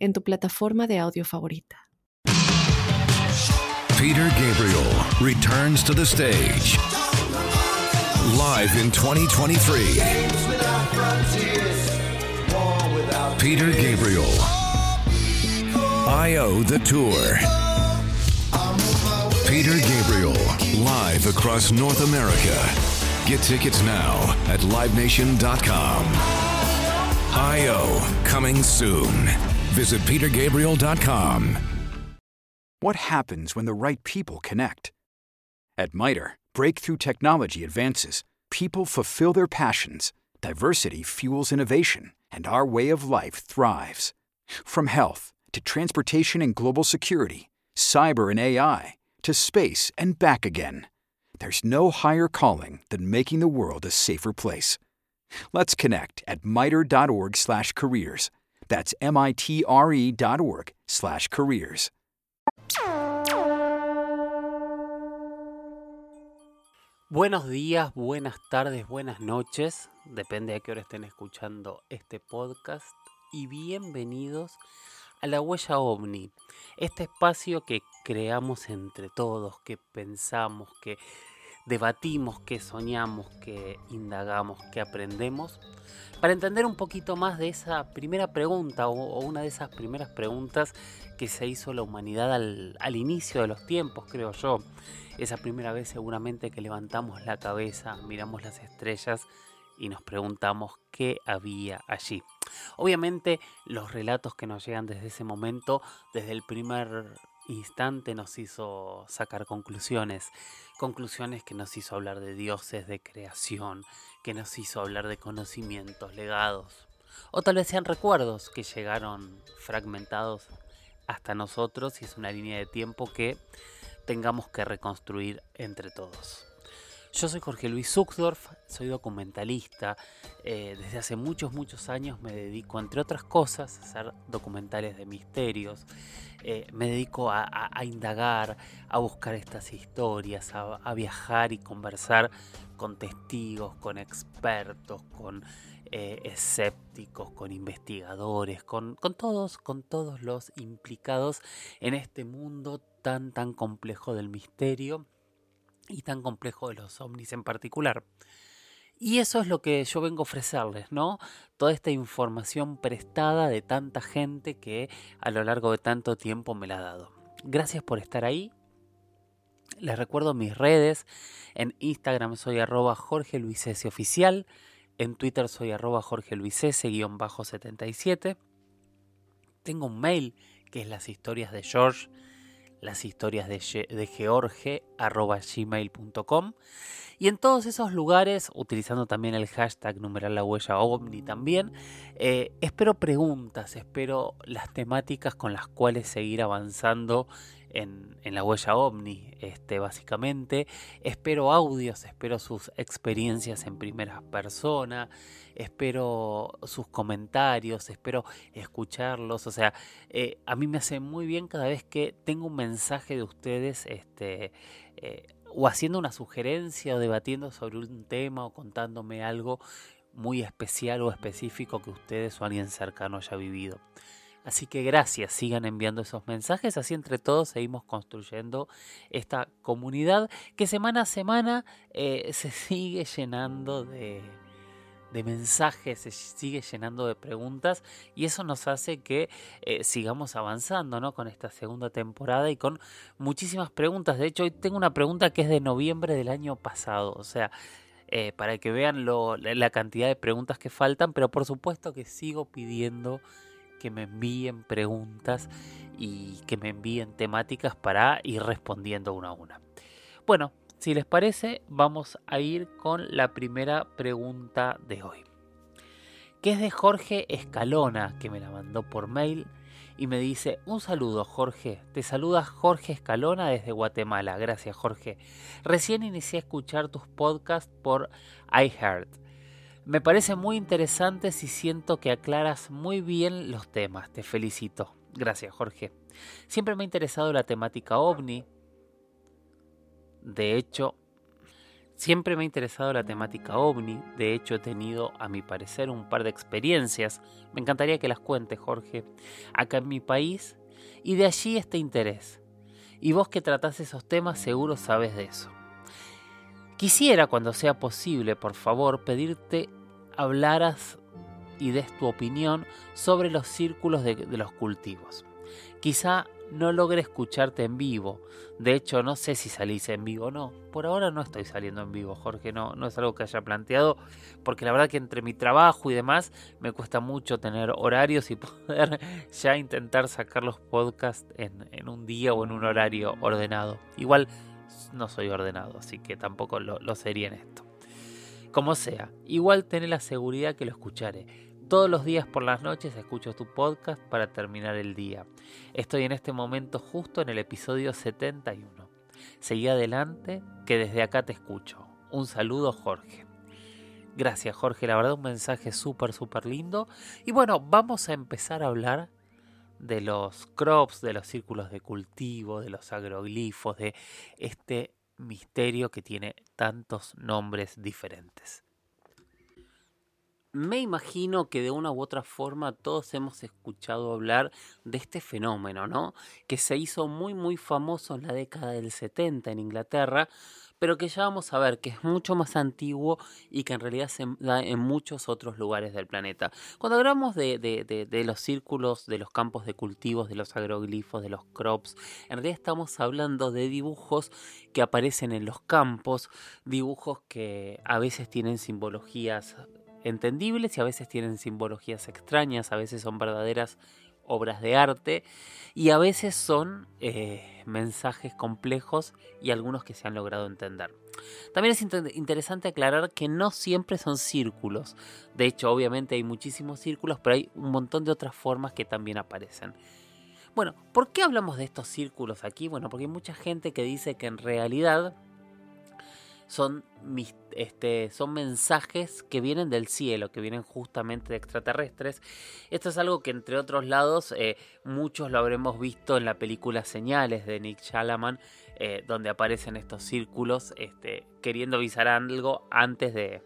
en tu plataforma de audio favorita. Peter Gabriel returns to the stage. Live in 2023. Peter Gabriel. IO the Tour. Peter Gabriel, live across North America. Get tickets now at livenation.com. IO, coming soon. Visit petergabriel.com. What happens when the right people connect? At MITRE, breakthrough technology advances, people fulfill their passions, diversity fuels innovation, and our way of life thrives. From health to transportation and global security, cyber and AI, to space and back again, there's no higher calling than making the world a safer place. Let's connect at mitre.org/careers. That's careers. Buenos días, buenas tardes, buenas noches, depende de qué hora estén escuchando este podcast y bienvenidos a la huella ovni, este espacio que creamos entre todos, que pensamos, que debatimos, que soñamos, que indagamos, que aprendemos, para entender un poquito más de esa primera pregunta o, una de esas primeras preguntas que se hizo la humanidad al, al inicio de los tiempos, creo yo. Esa primera vez seguramente que levantamos la cabeza, miramos las estrellas y nos preguntamos qué había allí. Obviamente los relatos que nos llegan desde ese momento, desde el primer instante nos hizo sacar conclusiones, conclusiones que nos hizo hablar de dioses, de creación, que nos hizo hablar de conocimientos, legados, o tal vez sean recuerdos que llegaron fragmentados hasta nosotros y es una línea de tiempo que tengamos que reconstruir entre todos. Yo soy Jorge Luis Zuxdorf, soy documentalista. Eh, desde hace muchos, muchos años me dedico, entre otras cosas, a hacer documentales de misterios. Eh, me dedico a, indagar, a buscar estas historias, a, viajar y conversar con testigos, con expertos, con eh, escépticos, con investigadores, con, con todos, con todos los implicados en este mundo tan, tan complejo del misterio y tan complejo de los ovnis en particular. Y eso es lo que yo vengo a ofrecerles, ¿no? Toda esta información prestada de tanta gente que a lo largo de tanto tiempo me la ha dado. Gracias por estar ahí. Les recuerdo mis redes. En Instagram soy arroba Jorge Oficial. En Twitter soy arroba Jorge 77 Tengo un mail que es las historias de George las historias de, de George gmail.com y en todos esos lugares, utilizando también el hashtag numeral la huella ovni también, eh, espero preguntas, espero las temáticas con las cuales seguir avanzando en, la huella ovni, este, básicamente. Espero audios, espero sus experiencias en primera persona, espero sus comentarios, espero escucharlos. O sea, eh, a mí me hace muy bien cada vez que tengo un mensaje de ustedes, este, eh, o haciendo una sugerencia o debatiendo sobre un tema o contándome algo muy especial o específico que ustedes o alguien cercano haya vivido. Así que gracias, sigan enviando esos mensajes, así entre todos seguimos construyendo esta comunidad que semana a semana eh, se sigue llenando de, mensajes, se sigue llenando de preguntas y eso nos hace que eh, sigamos avanzando ¿no? con esta segunda temporada y con muchísimas preguntas. De hecho, hoy tengo una pregunta que es de noviembre del año pasado, o sea, eh, para que vean la cantidad de preguntas que faltan, pero por supuesto que sigo pidiendo que me envíen preguntas y que me envíen temáticas para ir respondiendo una a una. Bueno, si les parece, vamos a ir con la primera pregunta de hoy. Que es de Jorge Escalona, que me la mandó por mail y me dice, un saludo Jorge, te saluda Jorge Escalona desde Guatemala, gracias Jorge. Recién inicié a escuchar tus podcasts por iHeart. Me parece muy interesante y siento que aclaras muy bien los temas, te felicito. Gracias Jorge. Siempre me ha interesado la temática ovni. De hecho, Siempre me ha interesado la temática ovni, de hecho he tenido, a mi parecer, un par de experiencias. Me encantaría que las cuentes, Jorge, acá en mi país, y de allí este interés. Y vos que tratás esos temas seguro sabes de eso. Quisiera, cuando sea posible, por favor, pedirte hablaras y des tu opinión sobre los círculos de, los cultivos. Quizá no logré escucharte en vivo. De hecho, no sé si salís en vivo o no. Por ahora no estoy saliendo en vivo, Jorge. No, no es algo que haya planteado. Porque la verdad que entre mi trabajo y demás me cuesta mucho tener horarios y poder ya intentar sacar los podcasts en, un día o en un horario ordenado. Igual no soy ordenado, así que tampoco lo, lo sería en esto. Como sea, igual tener la seguridad que lo escucharé. Todos los días por las noches escucho tu podcast para terminar el día. Estoy en este momento justo en el episodio 71. Seguí adelante, que desde acá te escucho. Un saludo, Jorge. Gracias, Jorge. La verdad, un mensaje súper, súper lindo. Y bueno, vamos a empezar a hablar de los crops, de los círculos de cultivo, de los agroglifos, de este misterio que tiene tantos nombres diferentes. Me imagino que de una u otra forma todos hemos escuchado hablar de este fenómeno, ¿no? Que se hizo muy muy famoso en la década del 70 en Inglaterra, pero que ya vamos a ver que es mucho más antiguo y que en realidad se da en muchos otros lugares del planeta. Cuando hablamos de, los círculos, de los campos de cultivos, de los agroglifos, de los crops, en realidad estamos hablando de dibujos que aparecen en los campos, dibujos que a veces tienen simbologías entendibles y a veces tienen simbologías extrañas, a veces son verdaderas obras de arte y a veces son eh, mensajes complejos y algunos que se han logrado entender. También es interesante aclarar que no siempre son círculos. De hecho, obviamente hay muchísimos círculos, pero hay un montón de otras formas que también aparecen. Bueno, ¿por qué hablamos de estos círculos aquí? Bueno, porque hay mucha gente que dice que en realidad son, este, son mensajes que vienen del cielo, que vienen justamente de extraterrestres. Esto es algo que entre otros lados eh, muchos lo habremos visto en la película Señales de Nick Shalaman, eh, donde aparecen estos círculos este, queriendo avisar algo antes de,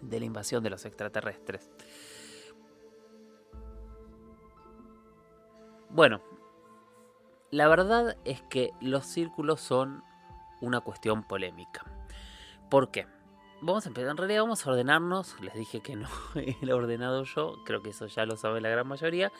de la invasión de los extraterrestres. Bueno, la verdad es que los círculos son una cuestión polémica. ¿Por qué? Vamos a empezar, en realidad vamos a ordenarnos, les dije que no he ordenado yo, creo que eso ya lo sabe la gran mayoría,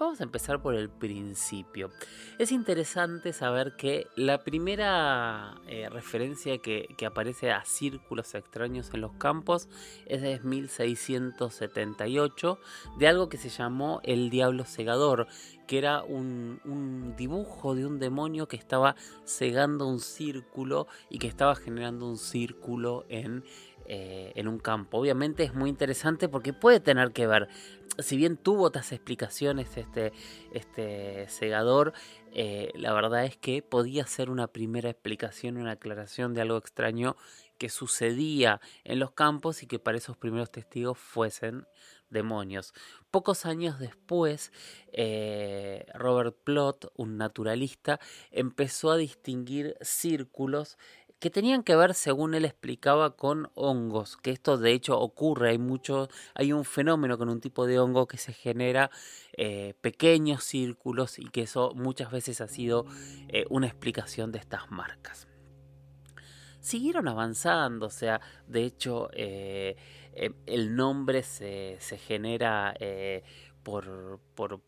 Vamos a empezar por el principio. Es interesante saber que la primera eh, referencia que, aparece a círculos extraños en los campos es de 1678, de algo que se llamó el Diablo Segador, que era un, dibujo de un demonio que estaba cegando un círculo y que estaba generando un círculo en eh, en un campo. Obviamente es muy interesante porque puede tener que ver, si bien tuvo otras explicaciones este, este segador, eh, la verdad es que podía ser una primera explicación, una aclaración de algo extraño que sucedía en los campos y que para esos primeros testigos fuesen demonios. Pocos años después, eh, Robert Plot, un naturalista, empezó a distinguir círculos que tenían que ver, según él explicaba, con hongos, que esto de hecho ocurre, hay mucho, hay un fenómeno con un tipo de hongo que se genera eh, pequeños círculos y que eso muchas veces ha sido eh, una explicación de estas marcas. Siguieron avanzando, o sea, de hecho eh, el nombre se, se genera por, por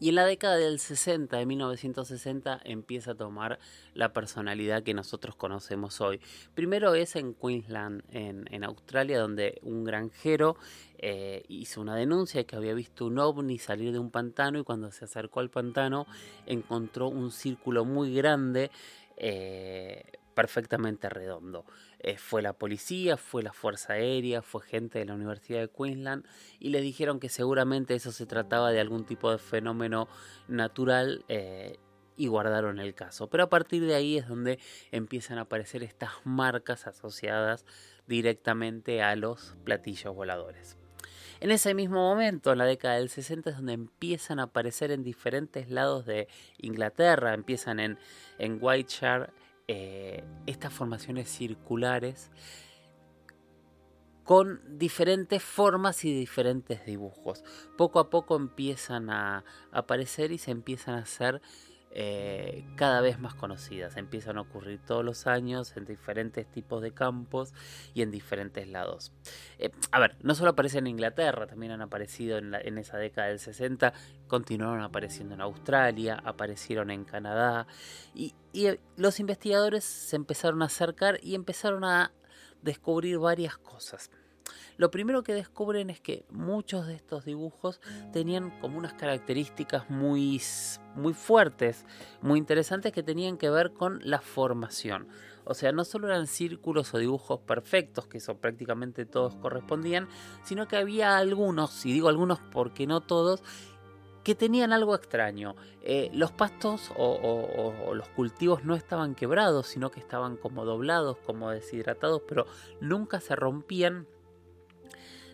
y en la década del 60, de 1960, empieza a tomar la personalidad que nosotros conocemos hoy. Primero es en Queensland, en, Australia, donde un granjero eh, hizo una denuncia de que había visto un ovni salir de un pantano y cuando se acercó al pantano encontró un círculo muy grande. Eh, perfectamente redondo. Eh, fue la policía, fue la Fuerza Aérea, fue gente de la Universidad de Queensland y le dijeron que seguramente eso se trataba de algún tipo de fenómeno natural eh, y guardaron el caso. Pero a partir de ahí es donde empiezan a aparecer estas marcas asociadas directamente a los platillos voladores. En ese mismo momento, en la década del 60, es donde empiezan a aparecer en diferentes lados de Inglaterra, empiezan en, en Whiteshire eh, estas formaciones circulares con diferentes formas y diferentes dibujos. Poco a poco empiezan a aparecer y se empiezan a hacer eh, cada vez más conocidas. Empiezan a ocurrir todos los años en diferentes tipos de campos y en diferentes lados. Eh, a ver, no solo aparecen en Inglaterra, también han aparecido en, esa década del 60, continuaron apareciendo en Australia, aparecieron en Canadá y, eh, los investigadores se empezaron a acercar y empezaron a descubrir varias cosas. Lo primero que descubren es que muchos de estos dibujos tenían como unas características muy, muy fuertes, muy interesantes que tenían que ver con la formación. O sea, no solo eran círculos o dibujos perfectos, que eso prácticamente todos correspondían, sino que había algunos, y digo algunos porque no todos, que tenían algo extraño. Eh, los pastos o, los cultivos no estaban quebrados, sino que estaban como doblados, como deshidratados, pero nunca se rompían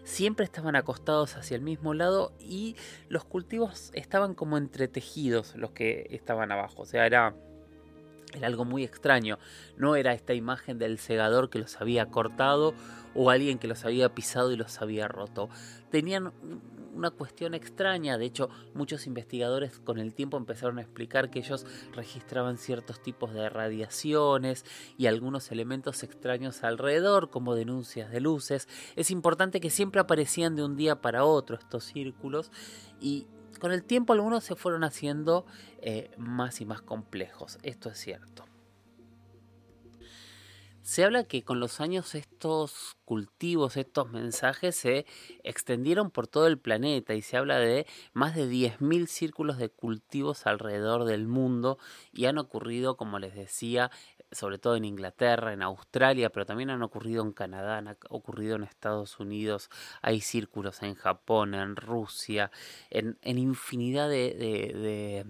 siempre estaban acostados hacia el mismo lado y los cultivos estaban como entretejidos los que estaban abajo. O sea, era, era algo muy extraño. No era esta imagen del segador que los había cortado o alguien que los había pisado y los había roto. Tenían una cuestión extraña. De hecho, muchos investigadores con el tiempo empezaron a explicar que ellos registraban ciertos tipos de radiaciones y algunos elementos extraños alrededor, como denuncias de luces. Es importante que siempre aparecían de un día para otro estos círculos y con el tiempo algunos se fueron haciendo eh, más y más complejos. Esto es cierto. Se habla que con los años estos cultivos, estos mensajes se extendieron por todo el planeta y se habla de más de 10.000 círculos de cultivos alrededor del mundo y han ocurrido, como les decía, sobre todo en Inglaterra, en Australia, pero también han ocurrido en Canadá, han ocurrido en Estados Unidos, hay círculos en Japón, en Rusia, en, infinidad de de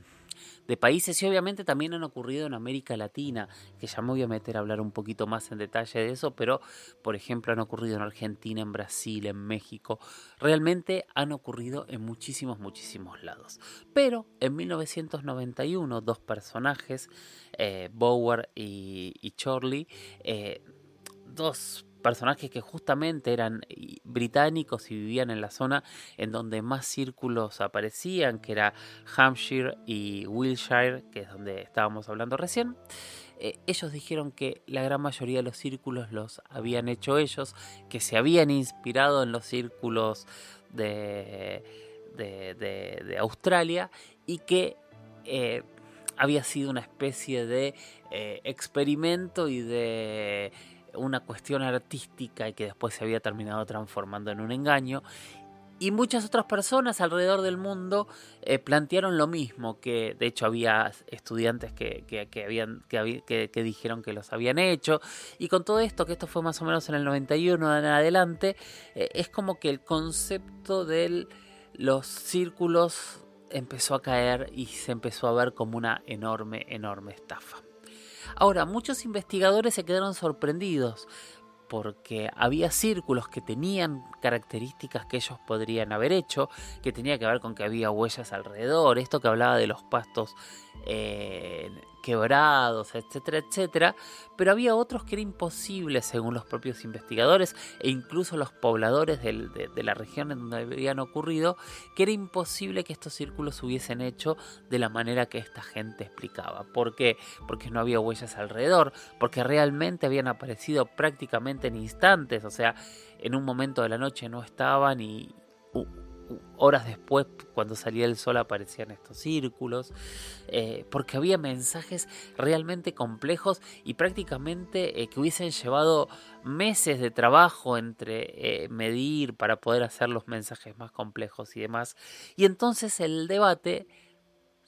países y obviamente también han ocurrido en América Latina, que ya me voy a meter a hablar un poquito más en detalle de eso, pero por ejemplo han ocurrido en Argentina, en Brasil, en México, realmente han ocurrido en muchísimos, muchísimos lados. Pero en 1991 dos personajes, eh, Bower y, y Charlie, eh, dos personajes que justamente eran británicos y vivían en la zona en donde más círculos aparecían, que era Hampshire y Wiltshire, que es donde estábamos hablando recién. Eh, ellos dijeron que la gran mayoría de los círculos los habían hecho ellos, que se habían inspirado en los círculos de, de, Australia y que eh, había sido una especie de eh, experimento y de una cuestión artística y que después se había terminado transformando en un engaño. Y muchas otras personas alrededor del mundo eh, plantearon lo mismo, que de hecho había estudiantes que, que, dijeron que los habían hecho. Y con todo esto, que esto fue más o menos en el 91 en adelante, eh, es como que el concepto de los círculos empezó a caer y se empezó a ver como una enorme, enorme estafa. Ahora, muchos investigadores se quedaron sorprendidos porque había círculos que tenían características que ellos podrían haber hecho, que tenía que ver con que había huellas alrededor, esto que hablaba de los pastos eh, quebrados, etcétera, etcétera, pero había otros que era imposible según los propios investigadores e incluso los pobladores de, la región en donde habían ocurrido, que era imposible que estos círculos hubiesen hecho de la manera que esta gente explicaba. ¿Por qué? Porque no había huellas alrededor, porque realmente habían aparecido prácticamente en instantes, o sea, en un momento de la noche no estaban y horas después, cuando salía el sol, aparecían estos círculos, eh, porque había mensajes realmente complejos y prácticamente eh, que hubiesen llevado meses de trabajo entre eh, medir para poder hacer los mensajes más complejos y demás. Y entonces el debate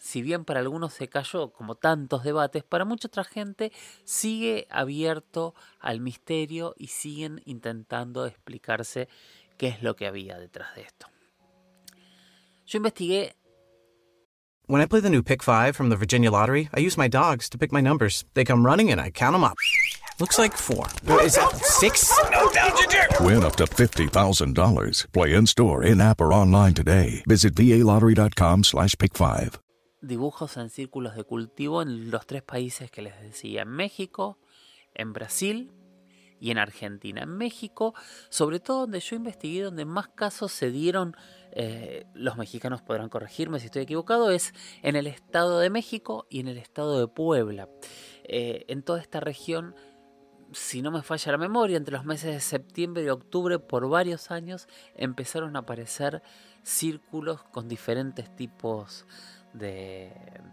si bien para algunos se cayó, como tantos debates, para mucha otra gente sigue abierto al misterio y siguen intentando explicarse qué es lo que había detrás de esto. Yo investigué. When I play the new Pick 5 from the Virginia Lottery, I use my dogs to pick my numbers. They come running and I count them up. Looks like four. Is that six? No, Win up to $50,000. Play in store, in app, or online today. Visit VALottery.com slash pick 5. Dibujos en círculos de cultivo en los tres países que les decía: en México, en Brasil y en Argentina. En México, sobre todo donde yo investigué, donde más casos se dieron, eh, los mexicanos podrán corregirme si estoy equivocado, es en el Estado de México y en el Estado de Puebla. Eh, en toda esta región si no me falla la memoria, entre los meses de septiembre y octubre, por varios años, empezaron a aparecer círculos con diferentes tipos de,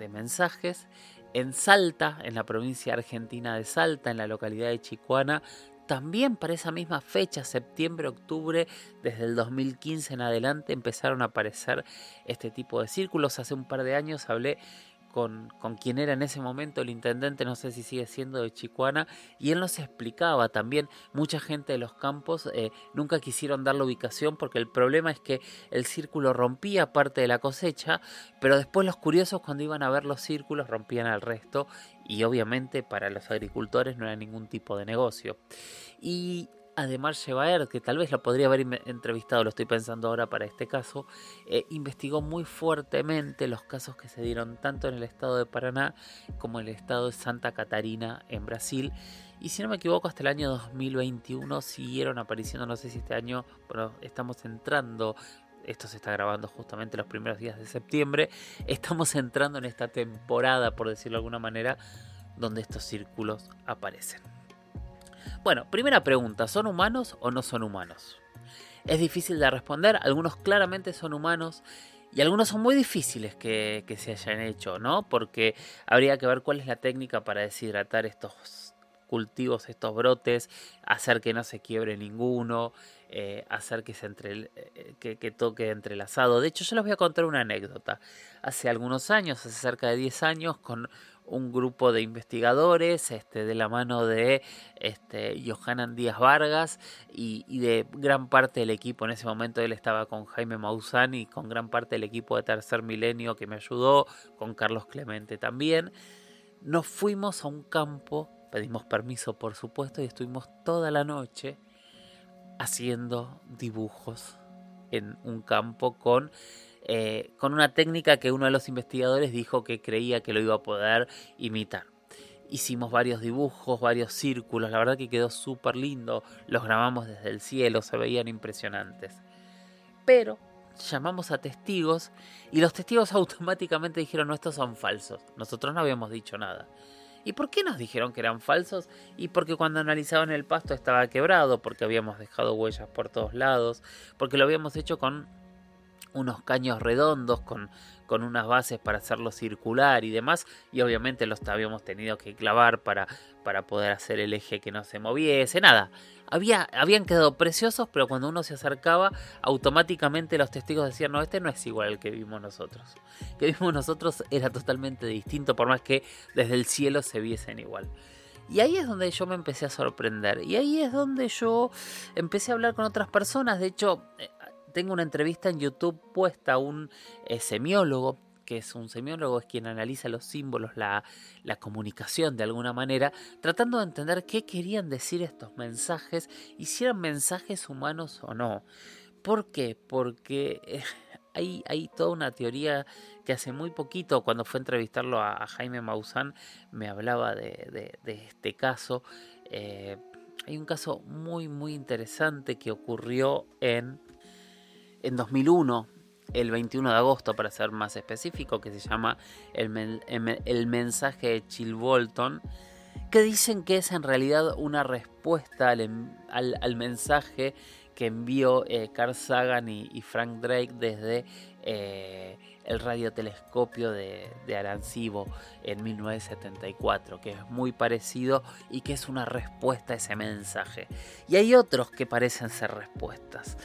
mensajes. En Salta, en la provincia argentina de Salta, en la localidad de Chicuana, también para esa misma fecha, septiembre, octubre, desde el 2015 en adelante, empezaron a aparecer este tipo de círculos. Hace un par de años hablé con, quien era en ese momento el intendente, no sé si sigue siendo de Chicuana, y él nos explicaba también, mucha gente de los campos eh, nunca quisieron dar la ubicación porque el problema es que el círculo rompía parte de la cosecha, pero después los curiosos cuando iban a ver los círculos rompían al resto y obviamente para los agricultores no era ningún tipo de negocio. Y Además, Chevaer, que tal vez lo podría haber entrevistado, lo estoy pensando ahora para este caso, eh, investigó muy fuertemente los casos que se dieron tanto en el estado de Paraná como en el estado de Santa Catarina en Brasil. Y si no me equivoco, hasta el año 2021 siguieron apareciendo, no sé si este año, pero estamos entrando esto se está grabando justamente los primeros días de septiembre, estamos entrando en esta temporada, por decirlo de alguna manera, donde estos círculos aparecen. Bueno, primera pregunta, ¿son humanos o no son humanos? Es difícil de responder, algunos claramente son humanos y algunos son muy difíciles que, se hayan hecho, ¿no? Porque habría que ver cuál es la técnica para deshidratar estos cultivos, estos brotes, hacer que no se quiebre ninguno, eh, hacer que, se entre, eh, que, que, toque entrelazado. De hecho, yo les voy a contar una anécdota. Hace algunos años, hace cerca de 10 años, con un grupo de investigadores este, de la mano de este, Johanan Díaz Vargas y, de gran parte del equipo. En ese momento él estaba con Jaime Maussan y con gran parte del equipo de Tercer Milenio que me ayudó, con Carlos Clemente también. Nos fuimos a un campo, pedimos permiso por supuesto y estuvimos toda la noche haciendo dibujos en un campo con eh, con una técnica que uno de los investigadores dijo que creía que lo iba a poder imitar. Hicimos varios dibujos, varios círculos, la verdad que quedó súper lindo, los grabamos desde el cielo, se veían impresionantes. Pero llamamos a testigos y los testigos automáticamente dijeron, no, estos son falsos, nosotros no habíamos dicho nada. ¿Y por qué nos dijeron que eran falsos? Y porque cuando analizaban el pasto estaba quebrado, porque habíamos dejado huellas por todos lados, porque lo habíamos hecho con unos caños redondos con, con unas bases para hacerlo circular y demás, y obviamente los habíamos tenido que clavar para, para poder hacer el eje que no se moviese, nada. Había, habían quedado preciosos, pero cuando uno se acercaba, automáticamente los testigos decían, no, este no es igual al que vimos nosotros. que vimos nosotros era totalmente distinto, por más que desde el cielo se viesen igual. Y ahí es donde yo me empecé a sorprender. Y ahí es donde yo empecé a hablar con otras personas. De hecho, eh, tengo una entrevista en YouTube puesta a un eh, semiólogo, que es un semiólogo, es quien analiza los símbolos, la, comunicación de alguna manera, tratando de entender qué querían decir estos mensajes y si eran mensajes humanos o no. ¿Por qué? Porque eh, hay, hay, toda una teoría que hace muy poquito, cuando fue a entrevistarlo a, Jaime Maussan, me hablaba de, este caso. Eh, hay un caso muy, muy interesante que ocurrió en en 2001, el 21 de agosto para ser más específico, que se llama El, el mensaje de Chill Bolton, que dicen que es en realidad una respuesta al, mensaje que envió eh, Carl Sagan y, Frank Drake desde eh, el radiotelescopio de, de Arancibo en 1974, que es muy parecido y que es una respuesta a ese mensaje. Y hay otros que parecen ser respuestas.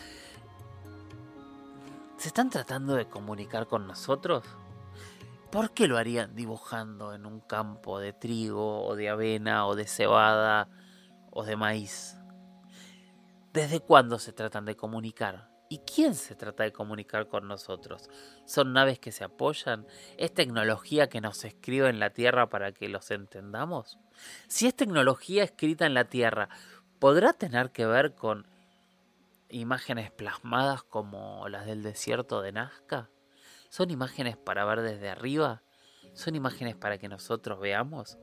¿Se están tratando de comunicar con nosotros? ¿por qué lo harían dibujando en un campo de trigo o de avena o de cebada o de maíz? ¿Desde cuándo se tratan de comunicar? ¿Y quién se trata de comunicar con nosotros? ¿Son naves que se apoyan? ¿Es tecnología que nos escribe en la Tierra para que los entendamos? Si es tecnología escrita en la Tierra, ¿podrá tener que ver con imágenes plasmadas como las del desierto de Nazca? ¿Son imágenes para ver desde arriba? ¿Son imágenes para que nosotros veamos?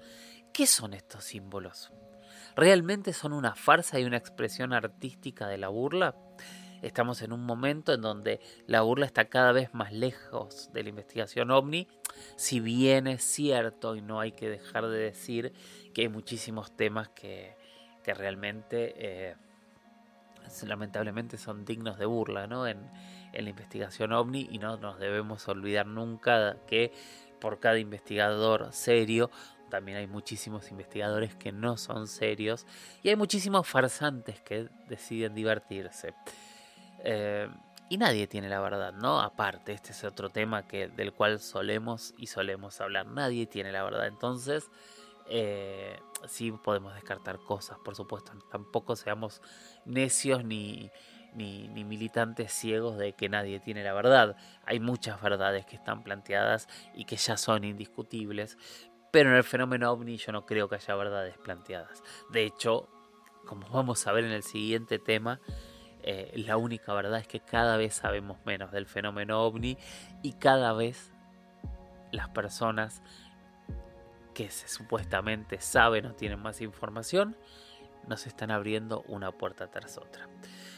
¿Qué son estos símbolos? ¿Realmente son una farsa y una expresión artística de la burla? Estamos en un momento en donde la burla está cada vez más lejos de la investigación ovni, si bien es cierto y no hay que dejar de decir que hay muchísimos temas que, realmente eh, lamentablemente son dignos de burla ¿no? en, en la investigación ovni y no nos debemos olvidar nunca que por cada investigador serio también hay muchísimos investigadores que no son serios y hay muchísimos farsantes que deciden divertirse. Eh, y nadie tiene la verdad, ¿no? Aparte, este es otro tema que, del cual solemos y solemos hablar. Nadie tiene la verdad. Entonces, eh, sí podemos descartar cosas, por supuesto. Tampoco seamos necios ni, ni, militantes ciegos de que nadie tiene la verdad. Hay muchas verdades que están planteadas y que ya son indiscutibles. Pero en el fenómeno ovni yo no creo que haya verdades planteadas. De hecho, como vamos a ver en el siguiente tema, eh, la única verdad es que cada vez sabemos menos del fenómeno ovni y cada vez las personas que supuestamente saben o tienen más información nos están abriendo una puerta tras otra.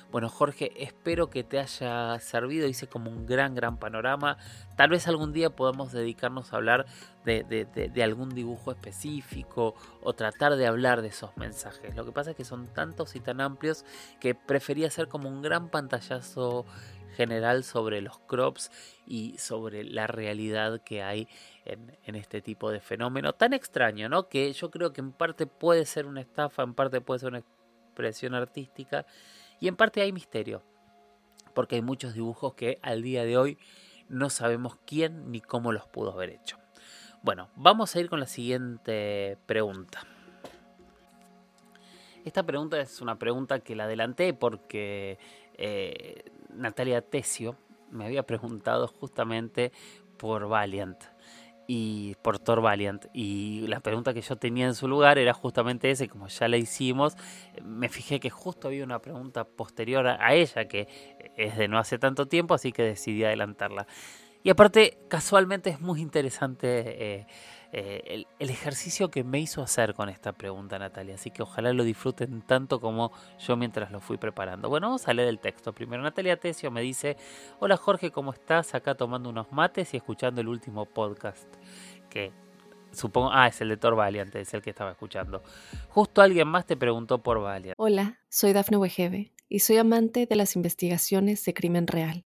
Bueno, Jorge, espero que te haya servido. Hice como un gran, gran panorama. Tal vez algún día podamos dedicarnos a hablar de, algún dibujo específico o tratar de hablar de esos mensajes. Lo que pasa es que son tantos y tan amplios que prefería hacer como un gran pantallazo general sobre los crops y sobre la realidad que hay en, este tipo de fenómeno tan extraño, ¿no? Que yo creo que en parte puede ser una estafa, en parte puede ser una expresión artística y en parte hay misterio, porque hay muchos dibujos que al día de hoy no sabemos quién ni cómo los pudo haber hecho. Bueno, vamos a ir con la siguiente pregunta. Esta pregunta es una pregunta que la adelanté porque eh, Natalia Tesio me había preguntado justamente por Valiant y por Thor Valiant. Y la pregunta que yo tenía en su lugar era justamente ese, como ya la hicimos, me fijé que justo había una pregunta posterior a ella, que es de no hace tanto tiempo, así que decidí adelantarla. Y aparte, casualmente es muy interesante eh, eh, el, ejercicio que me hizo hacer con esta pregunta, Natalia. Así que ojalá lo disfruten tanto como yo mientras lo fui preparando. Bueno, vamos a leer el texto primero. Natalia Tesio me dice, hola Jorge, ¿cómo estás? Acá tomando unos mates y escuchando el último podcast. Que supongo, ah, es el de Thor Valiant, es el que estaba escuchando. Justo alguien más te preguntó por Valiant. Hola, soy Dafne Wegebe y soy amante de las investigaciones de crimen real.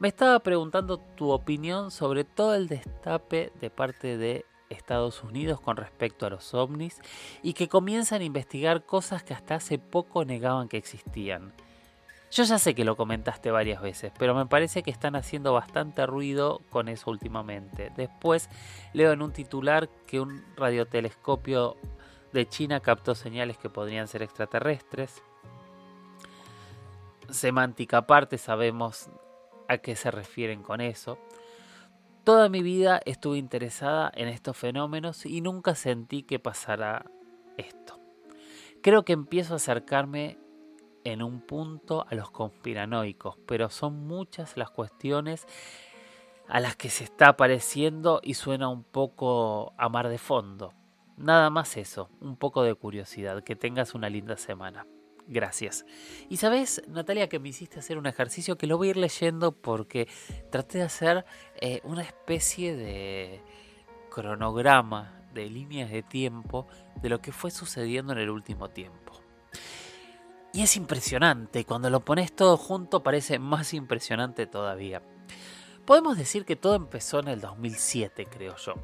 Me estaba preguntando tu opinión sobre todo el destape de parte de Estados Unidos con respecto a los ovnis y que comienzan a investigar cosas que hasta hace poco negaban que existían. Yo ya sé que lo comentaste varias veces, pero me parece que están haciendo bastante ruido con eso últimamente. Después leo en un titular que un radiotelescopio de China captó señales que podrían ser extraterrestres. Semántica aparte, sabemos a qué se refieren con eso. Toda mi vida estuve interesada en estos fenómenos y nunca sentí que pasara esto. Creo que empiezo a acercarme en un punto a los conspiranoicos, pero son muchas las cuestiones a las que se está apareciendo y suena un poco a mar de fondo. Nada más eso, un poco de curiosidad. Que tengas una linda semana. Gracias. Y sabes, Natalia, que me hiciste hacer un ejercicio que lo voy a ir leyendo porque traté de hacer eh, una especie de cronograma de líneas de tiempo de lo que fue sucediendo en el último tiempo. Y es impresionante, cuando lo pones todo junto parece más impresionante todavía. Podemos decir que todo empezó en el 2007, creo yo,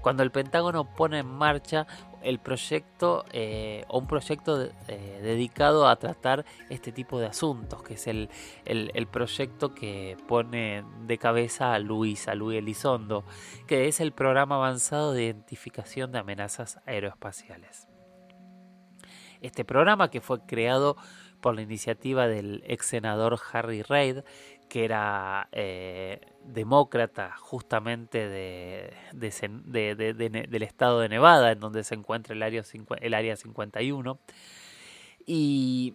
cuando el Pentágono pone en marcha el proyecto eh, un proyecto eh, dedicado a tratar este tipo de asuntos, que es el, el, proyecto que pone de cabeza a Luis, a Luis Elizondo, que es el programa avanzado de identificación de amenazas aeroespaciales. Este programa que fue creado por la iniciativa del ex senador Harry Reid, que era eh, demócrata justamente de, del estado de Nevada, en donde se encuentra el área, el área 51. Y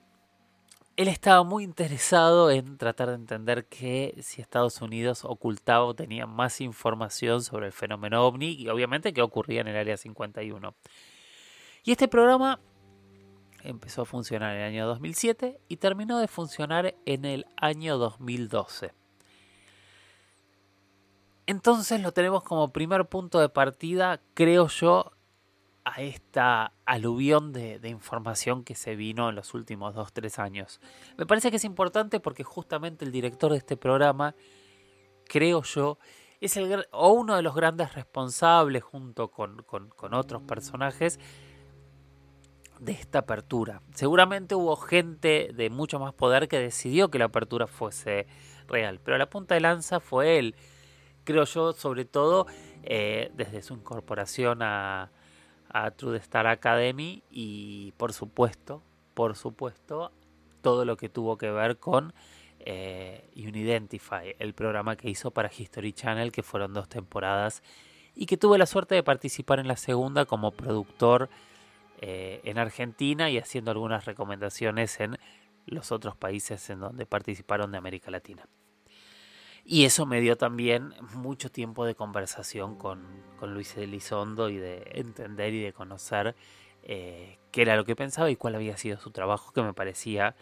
él estaba muy interesado en tratar de entender que si Estados Unidos ocultaba o tenía más información sobre el fenómeno ovni y obviamente qué ocurría en el área 51. Y este programa empezó a funcionar en el año 2007 y terminó de funcionar en el año 2012. Entonces lo tenemos como primer punto de partida, creo yo, a esta aluvión de, información que se vino en los últimos 2-3 años. Me parece que es importante porque justamente el director de este programa, creo yo, es el, o uno de los grandes responsables junto con, con otros personajes de esta apertura. Seguramente hubo gente de mucho más poder que decidió que la apertura fuese real, pero la punta de lanza fue él, creo yo, sobre todo eh, desde su incorporación a, True Star Academy y por supuesto, por supuesto, todo lo que tuvo que ver con eh, Unidentify, el programa que hizo para History Channel, que fueron dos temporadas y que tuve la suerte de participar en la segunda como productor eh, en Argentina y haciendo algunas recomendaciones en los otros países en donde participaron de América Latina. Y eso me dio también mucho tiempo de conversación con, Luis Elizondo y de entender y de conocer eh, qué era lo que pensaba y cuál había sido su trabajo, que me parecía,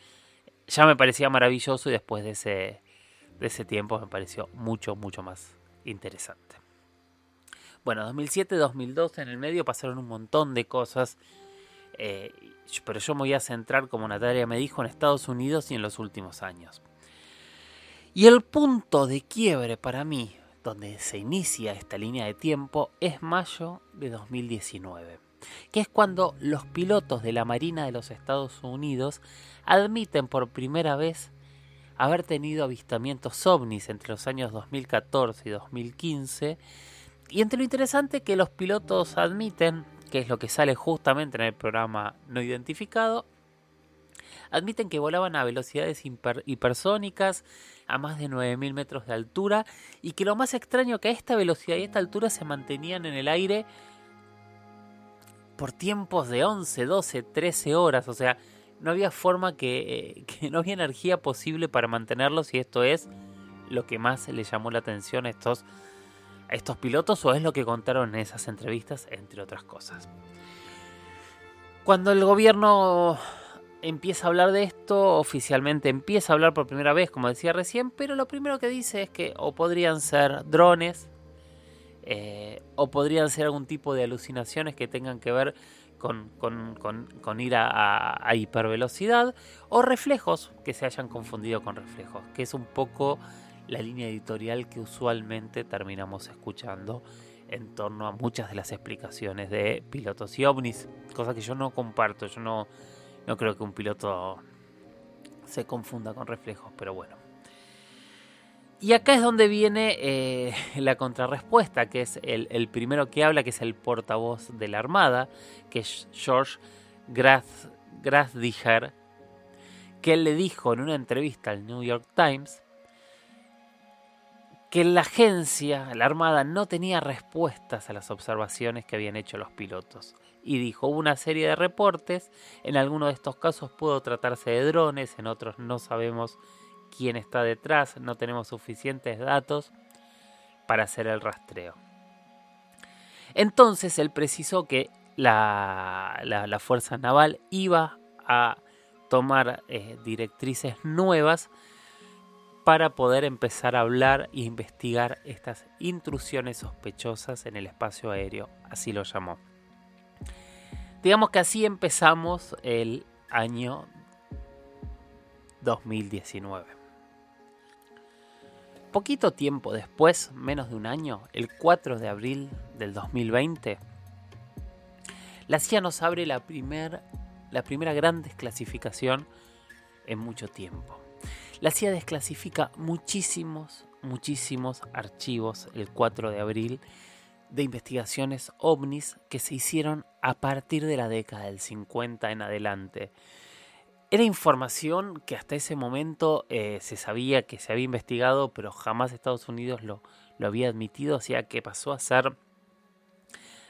ya me parecía maravilloso y después de ese, de ese tiempo me pareció mucho, mucho más interesante. Bueno, 2007, 2012 en el medio pasaron un montón de cosas eh, pero yo me voy a centrar, como Natalia me dijo, en Estados Unidos y en los últimos años. Y el punto de quiebre para mí, donde se inicia esta línea de tiempo, es mayo de 2019, que es cuando los pilotos de la Marina de los Estados Unidos admiten por primera vez haber tenido avistamientos ovnis entre los años 2014 y 2015. Y entre lo interesante que los pilotos admiten que es lo que sale justamente en el programa no identificado, admiten que volaban a velocidades hipersónicas a más de 9.000 metros de altura y que lo más extraño que a esta velocidad y a esta altura se mantenían en el aire por tiempos de 11, 12, 13 horas, o sea, no había forma que, que no había energía posible para mantenerlos y esto es lo que más le llamó la atención a estos a estos pilotos o es lo que contaron en esas entrevistas, entre otras cosas. Cuando el gobierno empieza a hablar de esto, oficialmente empieza a hablar por primera vez, como decía recién, pero lo primero que dice es que o podrían ser drones, eh, o podrían ser algún tipo de alucinaciones que tengan que ver con, ir a, hipervelocidad, o reflejos que se hayan confundido con reflejos, que es un poco la línea editorial que usualmente terminamos escuchando en torno a muchas de las explicaciones de pilotos y ovnis, cosa que yo no comparto, yo no, no creo que un piloto se confunda con reflejos, pero bueno. Y acá es donde viene eh, la contrarrespuesta, que es el, primero que habla, que es el portavoz de la Armada, que es George Grasdiger, que él le dijo en una entrevista al New York Times que la agencia, la Armada, no tenía respuestas a las observaciones que habían hecho los pilotos. Y dijo, hubo una serie de reportes, en algunos de estos casos pudo tratarse de drones, en otros no sabemos quién está detrás, no tenemos suficientes datos para hacer el rastreo. Entonces él precisó que la, Fuerza Naval iba a tomar eh, directrices nuevas para poder empezar a hablar e investigar estas intrusiones sospechosas en el espacio aéreo, así lo llamó. Digamos que así empezamos el año 2019. Poquito tiempo después, menos de un año, el 4 de abril del 2020, la CIA nos abre la, la primera gran desclasificación en mucho tiempo. La CIA desclasifica muchísimos, muchísimos archivos el 4 de abril de investigaciones ovnis que se hicieron a partir de la década del 50 en adelante. Era información que hasta ese momento eh, se sabía que se había investigado, pero jamás Estados Unidos lo, lo había admitido, o sea que pasó a ser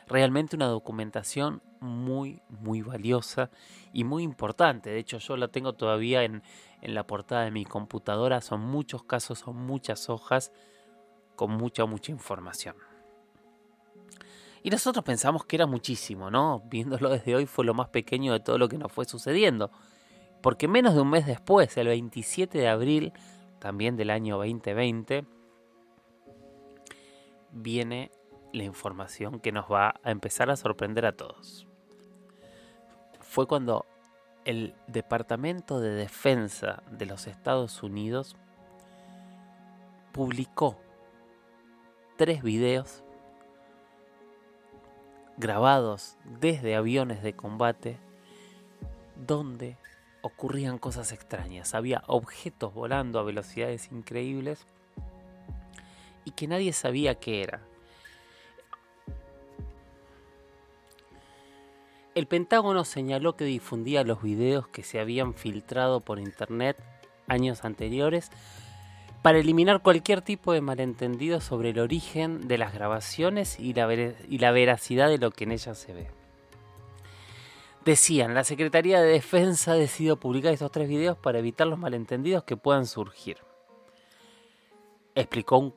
realmente una documentación muy, muy valiosa y muy importante. De hecho, yo la tengo todavía en, en la portada de mi computadora. Son muchos casos, son muchas hojas con mucha, mucha información. Y nosotros pensamos que era muchísimo, ¿no? Viéndolo desde hoy fue lo más pequeño de todo lo que nos fue sucediendo. Porque menos de un mes después, el 27 de abril, también del año 2020, viene la información que nos va a empezar a sorprender a todos. Fue cuando el Departamento de Defensa de los Estados Unidos publicó tres videos grabados desde aviones de combate donde ocurrían cosas extrañas. Había objetos volando a velocidades increíbles y que nadie sabía qué era. El Pentágono señaló que difundía los videos que se habían filtrado por internet años anteriores para eliminar cualquier tipo de malentendido sobre el origen de las grabaciones y la, veracidad de lo que en ellas se ve. Decían, la Secretaría de Defensa decidió publicar estos tres videos para evitar los malentendidos que puedan surgir. Explicó un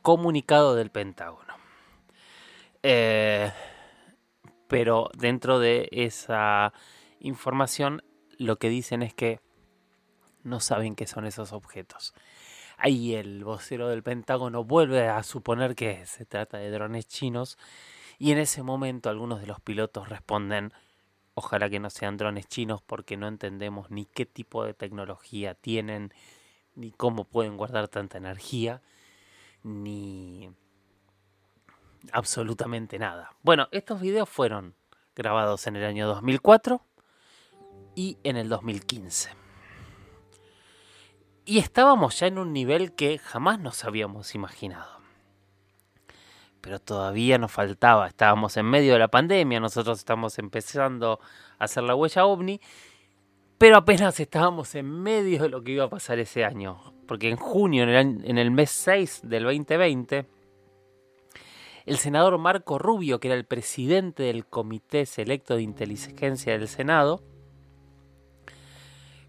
comunicado del Pentágono. Eh, pero dentro de esa información lo que dicen es que no saben qué son esos objetos. Ahí el vocero del Pentágono vuelve a suponer que se trata de drones chinos y en ese momento algunos de los pilotos responden, ojalá que no sean drones chinos porque no entendemos ni qué tipo de tecnología tienen, ni cómo pueden guardar tanta energía, ni absolutamente nada. Bueno, estos videos fueron grabados en el año 2004 y en el 2015. Y estábamos ya en un nivel que jamás nos habíamos imaginado. Pero todavía nos faltaba, estábamos en medio de la pandemia, nosotros estamos empezando a hacer la huella ovni, pero apenas estábamos en medio de lo que iba a pasar ese año. Porque en junio, en el, en el mes 6 del 2020, el senador Marco Rubio, que era el presidente del Comité Selecto de Inteligencia del Senado,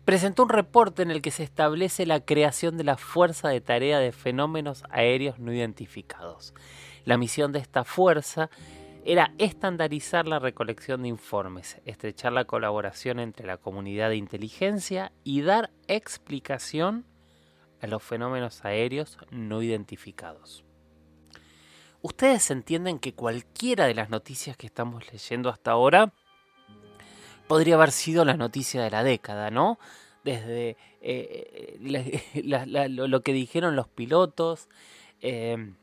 presentó un reporte en el que se establece la creación de la Fuerza de Tarea de Fenómenos Aéreos No Identificados. La misión de esta fuerza era estandarizar la recolección de informes, estrechar la colaboración entre la comunidad de inteligencia y dar explicación a los fenómenos aéreos no identificados. Ustedes entienden que cualquiera de las noticias que estamos leyendo hasta ahora podría haber sido la noticia de la década, ¿no? Desde eh, lo, que dijeron los pilotos, em,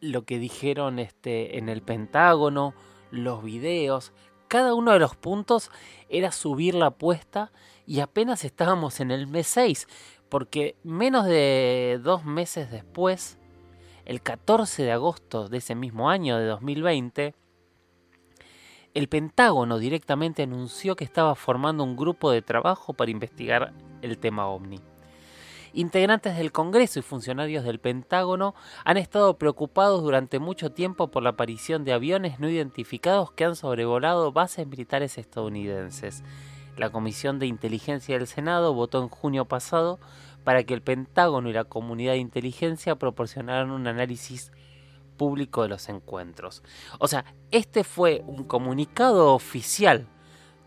lo que dijeron este, en el Pentágono, los videos, cada uno de los puntos era subir la apuesta y apenas estábamos en el mes 6, porque menos de dos meses después, el 14 de agosto de ese mismo año de 2020, el Pentágono directamente anunció que estaba formando un grupo de trabajo para investigar el tema ovni. Integrantes del Congreso y funcionarios del Pentágono han estado preocupados durante mucho tiempo por la aparición de aviones no identificados que han sobrevolado bases militares estadounidenses. La Comisión de Inteligencia del Senado votó en junio pasado para que el Pentágono y la comunidad de inteligencia proporcionaran un análisis público de los encuentros. O sea, este fue un comunicado oficial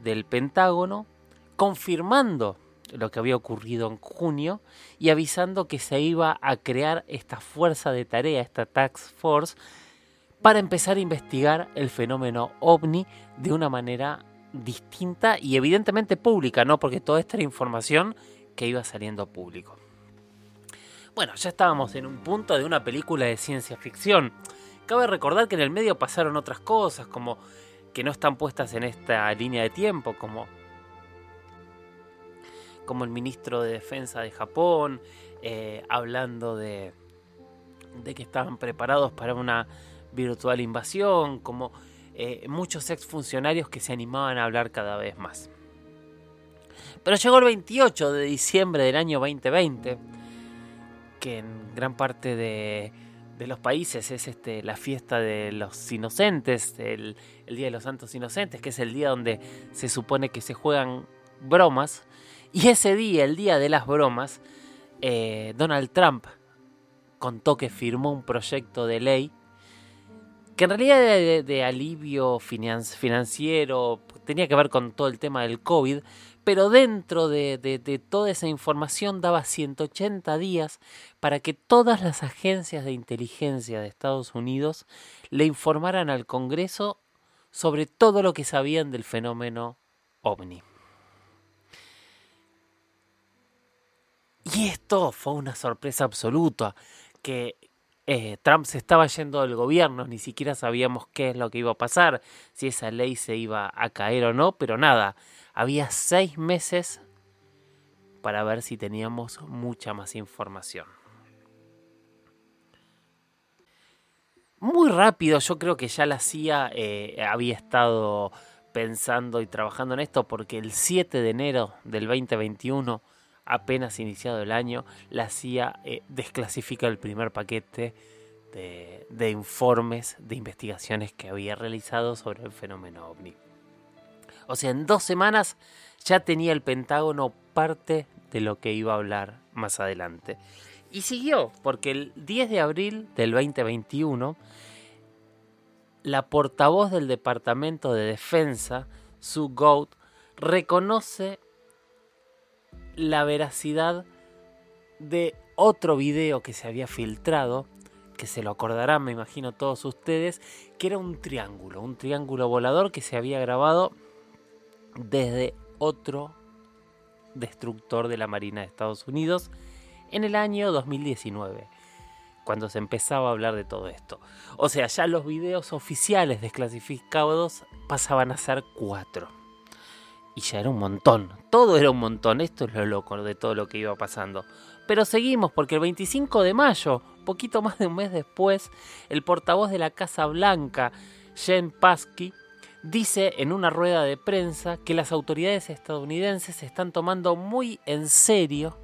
del Pentágono confirmando lo que había ocurrido en junio y avisando que se iba a crear esta fuerza de tarea, esta task force, para empezar a investigar el fenómeno ovni de una manera distinta y evidentemente pública, ¿no? Porque toda esta información que iba saliendo público. Bueno, ya estábamos en un punto de una película de ciencia ficción. Cabe recordar que en el medio pasaron otras cosas, como que no están puestas en esta línea de tiempo, como, como el ministro de Defensa de Japón, eh, hablando de, de que estaban preparados para una virtual invasión, como eh, muchos exfuncionarios que se animaban a hablar cada vez más. Pero llegó el 28 de diciembre del año 2020, que en gran parte de, los países es este, la fiesta de los inocentes, el, Día de los Santos Inocentes, que es el día donde se supone que se juegan bromas. Y ese día, el día de las bromas, eh, Donald Trump contó que firmó un proyecto de ley que en realidad era de, alivio financiero, tenía que ver con todo el tema del COVID, pero dentro de, toda esa información daba 180 días para que todas las agencias de inteligencia de Estados Unidos le informaran al Congreso sobre todo lo que sabían del fenómeno ovni. Y esto fue una sorpresa absoluta, que eh, Trump se estaba yendo del gobierno, ni siquiera sabíamos qué es lo que iba a pasar, si esa ley se iba a caer o no, pero nada, había seis meses para ver si teníamos mucha más información. Muy rápido, yo creo que ya la CIA eh, había estado pensando y trabajando en esto porque el 7 de enero del 2021 apenas iniciado el año, la CIA eh, desclasifica el primer paquete de, informes de investigaciones que había realizado sobre el fenómeno ovni. O sea, en dos semanas ya tenía el Pentágono parte de lo que iba a hablar más adelante. Y siguió, porque el 10 de abril del 2021, la portavoz del Departamento de Defensa, Sue Gould, reconoce la veracidad de otro video que se había filtrado, que se lo acordarán, me imagino todos ustedes, que era un triángulo, un triángulo volador que se había grabado desde otro destructor de la Marina de Estados Unidos en el año 2019, cuando se empezaba a hablar de todo esto. O sea, ya los videos oficiales desclasificados pasaban a ser cuatro. Y ya era un montón, todo era un montón, esto es lo loco de todo lo que iba pasando. Pero seguimos porque el 25 de mayo, poquito más de un mes después, el portavoz de la Casa Blanca, Jen Pasky, dice en una rueda de prensa que las autoridades estadounidenses están tomando muy en serio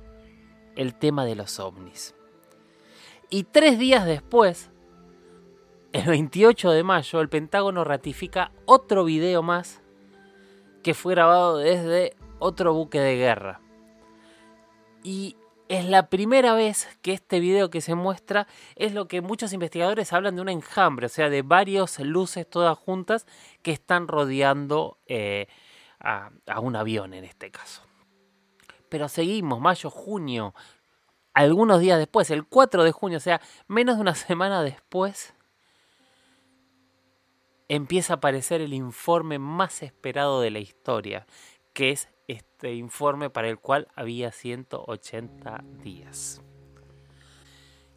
el tema de los ovnis. Y tres días después, el 28 de mayo, el Pentágono ratifica otro video más que fue grabado desde otro buque de guerra. Y es la primera vez que este video que se muestra es lo que muchos investigadores hablan de un enjambre, o sea, de varias luces todas juntas que están rodeando eh, a, a un avión en este caso. Pero seguimos, mayo, junio, algunos días después, el 4 de junio, o sea, menos de una semana después, empieza a aparecer el informe más esperado de la historia, que es este informe para el cual había 180 días.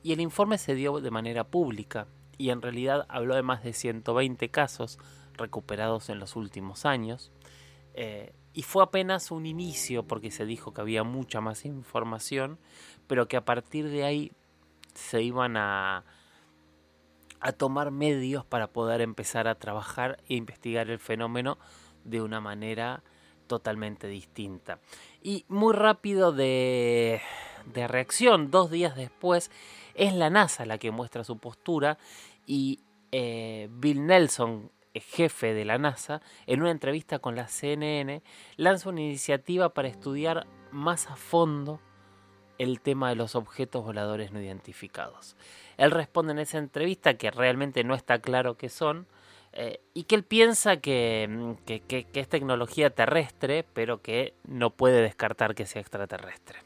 Y el informe se dio de manera pública y en realidad habló de más de 120 casos recuperados en los últimos años. Eh, y fue apenas un inicio porque se dijo que había mucha más información, pero que a partir de ahí se iban a, a tomar medios para poder empezar a trabajar e investigar el fenómeno de una manera totalmente distinta. Y muy rápido de, reacción, dos días después, es la NASA la que muestra su postura y eh, Bill Nelson, jefe de la NASA, en una entrevista con la CNN, lanza una iniciativa para estudiar más a fondo el tema de los objetos voladores no identificados. Él responde en esa entrevista que realmente no está claro qué son eh, y que él piensa mm, que, es tecnología terrestre, pero que no puede descartar que sea extraterrestre.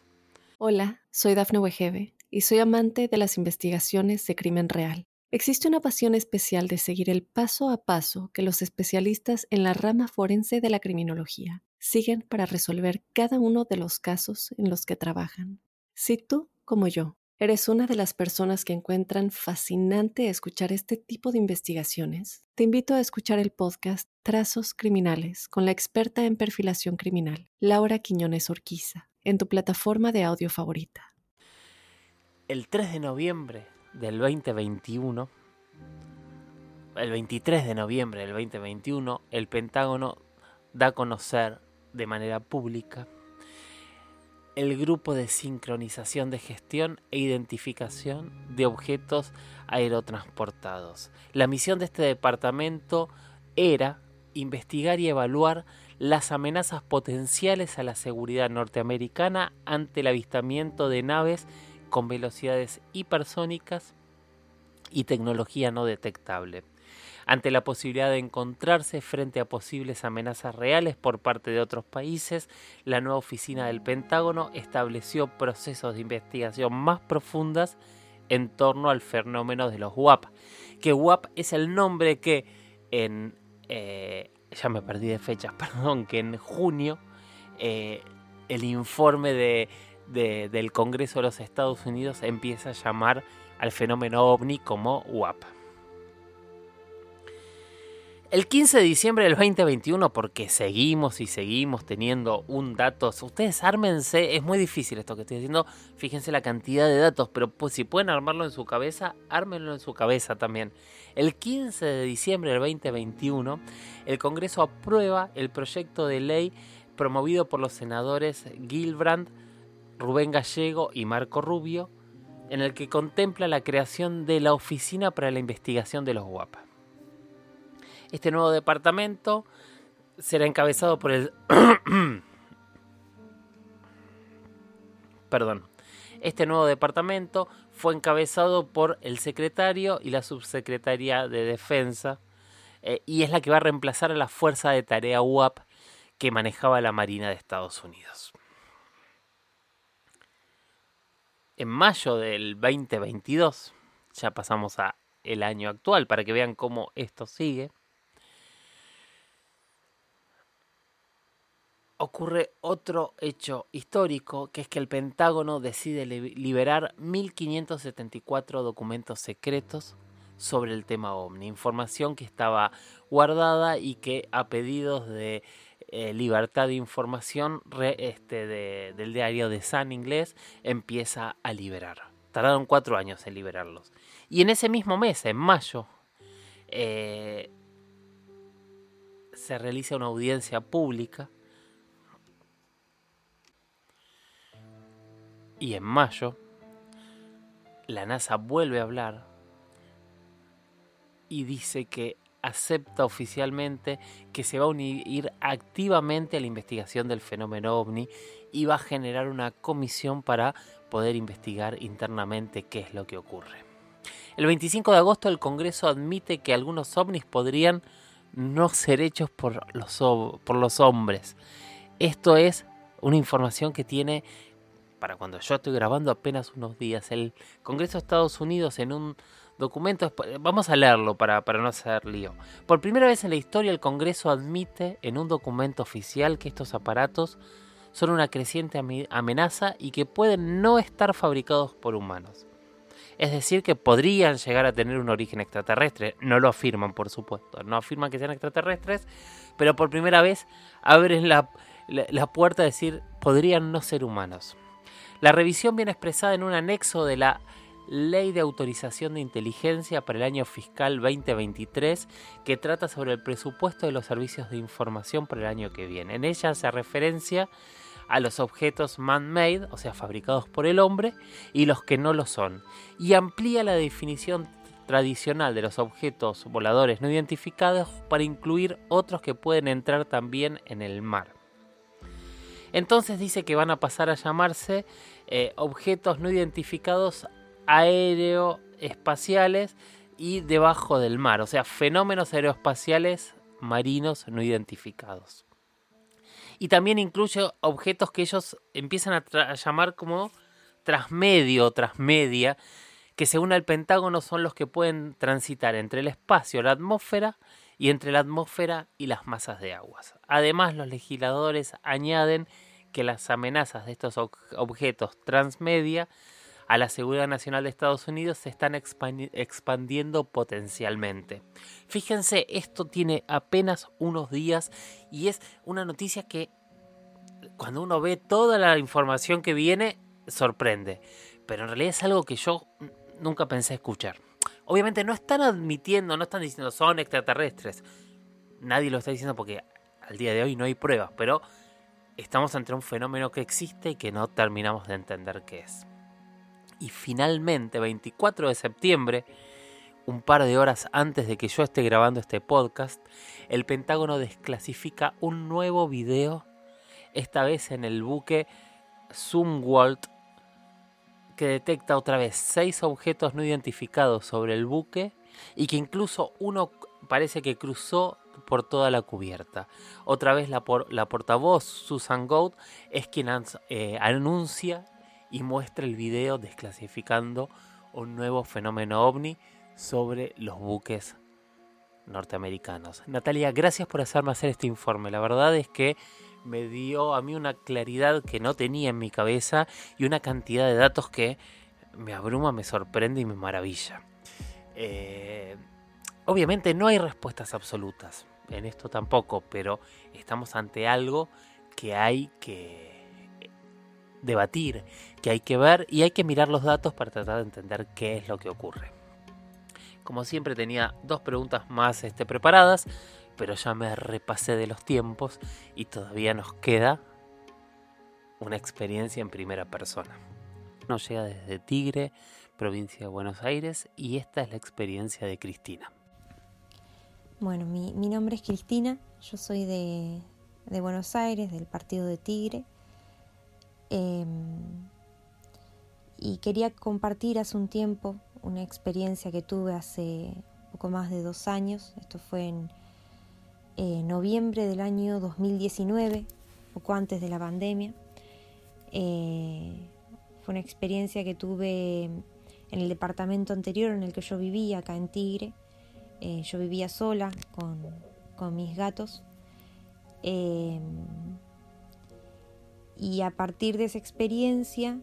Hola, soy Dafne Wegebe y soy amante de las investigaciones de crimen real. Existe una pasión especial de seguir el paso a paso que los especialistas en la rama forense de la criminología siguen para resolver cada uno de los casos en los que trabajan. Si tú, como yo, ¿Eres una de las personas que encuentran fascinante escuchar este tipo de investigaciones? Te invito a escuchar el podcast Trazos Criminales con la experta en perfilación criminal, Laura Quiñones Orquiza, en tu plataforma de audio favorita. El 3 de noviembre del 2021, el 23 de noviembre del 2021, el Pentágono da a conocer de manera pública el grupo de sincronización de gestión e identificación de objetos aerotransportados. La misión de este departamento era investigar y evaluar las amenazas potenciales a la seguridad norteamericana ante el avistamiento de naves con velocidades hipersónicas y tecnología no detectable ante la posibilidad de encontrarse frente a posibles amenazas reales por parte de otros países, la nueva oficina del Pentágono estableció procesos de investigación más profundas en torno al fenómeno de los WAP, que WAP es el nombre que en... Eh, ya me perdí de fechas, perdón, que en junio eh, el informe de, del Congreso de los Estados Unidos empieza a llamar al fenómeno ovni como WAP. El 15 de diciembre del 2021, porque seguimos y seguimos teniendo un dato, ustedes ármense, es muy difícil esto que estoy diciendo, fíjense la cantidad de datos, pero pues, si pueden armarlo en su cabeza, ármenlo en su cabeza también. El 15 de diciembre del 2021, el Congreso aprueba el proyecto de ley promovido por los senadores Gilbrand, Rubén Gallego y Marco Rubio, en el que contempla la creación de la Oficina para la Investigación de los guapas. Este nuevo departamento será encabezado por el... Perdón. Este nuevo departamento fue encabezado por el secretario y la subsecretaria de Defensa eh, y es la que va a reemplazar a la Fuerza de Tarea UAP que manejaba la Marina de Estados Unidos. En mayo del 2022, ya pasamos a el año actual para que vean cómo esto sigue. Ocurre otro hecho histórico, que es que el Pentágono decide liberar 1.574 documentos secretos sobre el tema OVNI, información que estaba guardada y que a pedidos de eh, libertad de información este, del diario de Sun inglés empieza a liberar. Tardaron cuatro años en liberarlos. Y en ese mismo mes, en mayo, eh, se realiza una audiencia pública Y en mayo, la NASA vuelve a hablar y dice que acepta oficialmente que se va a unir activamente a la investigación del fenómeno ovni y va a generar una comisión para poder investigar internamente qué es lo que ocurre. El 25 de agosto el Congreso admite que algunos ovnis podrían no ser hechos por los, por los hombres. Esto es una información que tiene para cuando yo estoy grabando apenas unos días. El Congreso de Estados Unidos en un documento, vamos a leerlo para, para no hacer lío. Por primera vez en la historia el Congreso admite en un documento oficial que estos aparatos son una creciente amenaza y que pueden no estar fabricados por humanos. Es decir, que podrían llegar a tener un origen extraterrestre. No lo afirman, por supuesto. No afirman que sean extraterrestres, pero por primera vez abren la, la puerta a decir podrían no ser humanos. La revisión viene expresada en un anexo de la Ley de Autorización de Inteligencia para el año fiscal 2023 que trata sobre el presupuesto de los servicios de información para el año que viene. En ella hace referencia a los objetos man-made, o sea, fabricados por el hombre, y los que no lo son, y amplía la definición tradicional de los objetos voladores no identificados para incluir otros que pueden entrar también en el mar. Entonces dice que van a pasar a llamarse eh, objetos no identificados aeroespaciales y debajo del mar, o sea, fenómenos aeroespaciales marinos no identificados. Y también incluye objetos que ellos empiezan a, llamar como transmedio, transmedia, que según el Pentágono son los que pueden transitar entre el espacio, la atmósfera y entre la atmósfera y las masas de aguas. Además, los legisladores añaden que las amenazas de estos objetos transmedia a la seguridad nacional de Estados Unidos se están expandiendo potencialmente. Fíjense, esto tiene apenas unos días y es una noticia que cuando uno ve toda la información que viene, sorprende. Pero en realidad es algo que yo nunca pensé escuchar. Obviamente no están admitiendo, no están diciendo son extraterrestres. Nadie lo está diciendo porque al día de hoy no hay pruebas, pero estamos ante un fenómeno que existe y que no terminamos de entender qué es. Y finalmente, 24 de septiembre, un par de horas antes de que yo esté grabando este podcast, el Pentágono desclasifica un nuevo video, esta vez en el buque Zumwalt, que detecta otra vez seis objetos no identificados sobre el buque y que incluso uno parece que cruzó por toda la cubierta. Otra vez la, la portavoz Susan Gould es quien eh, anuncia y muestra el video desclasificando un nuevo fenómeno ovni sobre los buques norteamericanos. Natalia, gracias por hacerme hacer este informe. La verdad es que me dio a mí una claridad que no tenía en mi cabeza y una cantidad de datos que me abruma, me sorprende y me maravilla. Eh, obviamente no hay respuestas absolutas, en esto tampoco, pero estamos ante algo que hay que debatir, que hay que ver y hay que mirar los datos para tratar de entender qué es lo que ocurre. Como siempre tenía dos preguntas más este, preparadas, pero ya me repasé de los tiempos y todavía nos queda una experiencia en primera persona. Nos llega desde Tigre, provincia de Buenos Aires, y esta es la experiencia de Cristina. Bueno, mi, nombre es Cristina, yo soy de, Buenos Aires, del partido de Tigre. Em, y quería compartir hace un tiempo una experiencia que tuve hace poco más de dos años. Esto fue en eh, noviembre del año 2019, poco antes de la pandemia. Eh, fue una experiencia que tuve en el departamento anterior en el que yo vivía, acá en Tigre. Eh, yo vivía sola con, mis gatos. Eh, y a partir de esa experiencia